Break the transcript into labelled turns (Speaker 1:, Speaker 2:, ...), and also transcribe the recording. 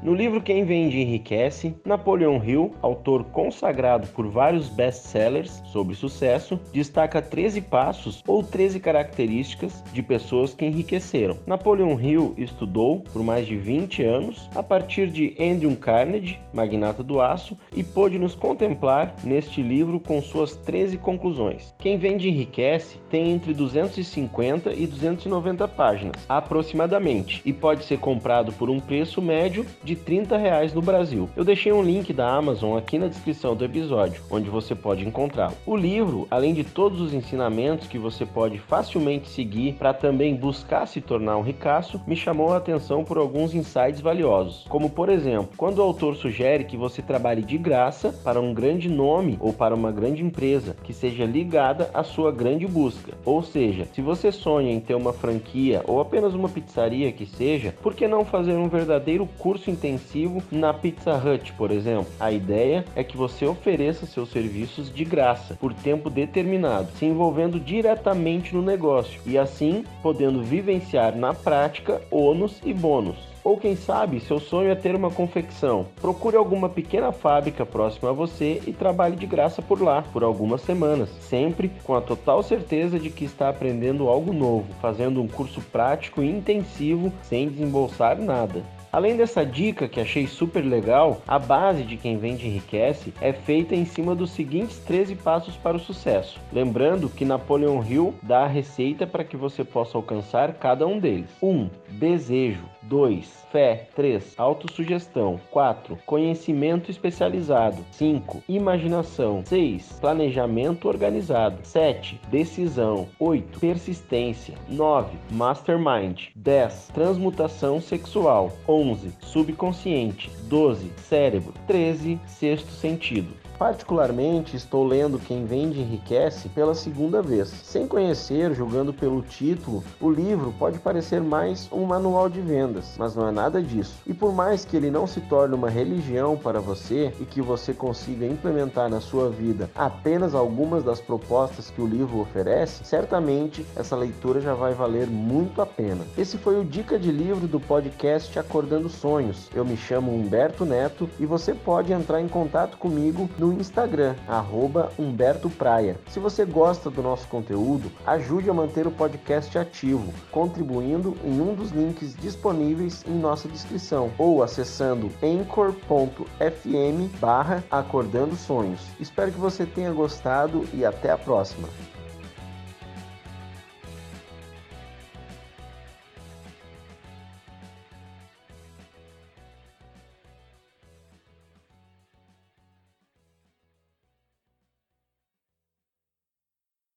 Speaker 1: No livro Quem Vende Enriquece, Napoleão Hill, autor consagrado por vários best-sellers sobre sucesso, destaca 13 passos ou 13 características de pessoas que enriqueceram. Napoleão Hill estudou por mais de 20 anos a partir de Andrew Carnegie, magnata do aço, e pôde nos contemplar neste livro com suas 13 conclusões. Quem Vende Enriquece tem entre 250 e 290 páginas, aproximadamente, e pode ser comprado por um preço médio de 30 reais no Brasil. Eu deixei um link da Amazon aqui na descrição do episódio, onde você pode encontrá-lo. O livro, além de todos os ensinamentos que você pode facilmente seguir para também buscar se tornar um ricaço, me chamou a atenção por alguns insights valiosos, como por exemplo, quando o autor sugere que você trabalhe de graça para um grande nome ou para uma grande empresa que seja ligada à sua grande busca. Ou seja, se você sonha em ter uma franquia ou apenas uma pizzaria que seja, por que não fazer um verdadeiro curso intensivo na Pizza Hut, por exemplo. A ideia é que você ofereça seus serviços de graça, por tempo determinado, se envolvendo diretamente no negócio e assim podendo vivenciar na prática ônus e bônus. Ou quem sabe, seu sonho é ter uma confecção. Procure alguma pequena fábrica próxima a você e trabalhe de graça por lá por algumas semanas, sempre com a total certeza de que está aprendendo algo novo, fazendo um curso prático e intensivo sem desembolsar nada. Além dessa dica que achei super legal, a base de quem vende enriquece é feita em cima dos seguintes 13 passos para o sucesso. Lembrando que Napoleon Hill dá a receita para que você possa alcançar cada um deles. 1. Um, desejo. 2. Fé. 3. Autossugestão. 4. Conhecimento especializado. 5. Imaginação. 6. Planejamento organizado. 7. Decisão. 8. Persistência. 9. Mastermind. 10. Transmutação sexual. 11. Subconsciente. 12. Cérebro. 13. Sexto sentido. Particularmente, estou lendo Quem Vende Enriquece pela segunda vez. Sem conhecer, julgando pelo título, o livro pode parecer mais um manual de vendas, mas não é nada disso. E por mais que ele não se torne uma religião para você e que você consiga implementar na sua vida apenas algumas das propostas que o livro oferece, certamente essa leitura já vai valer muito a pena. Esse foi o Dica de Livro do podcast Acordando Sonhos. Eu me chamo Humberto Neto e você pode entrar em contato comigo no Instagram, Humberto Praia. Se você gosta do nosso conteúdo, ajude a manter o podcast ativo, contribuindo em um dos links disponíveis em nossa descrição ou acessando anchor.fm barra Acordando Sonhos. Espero que você tenha gostado e até a próxima.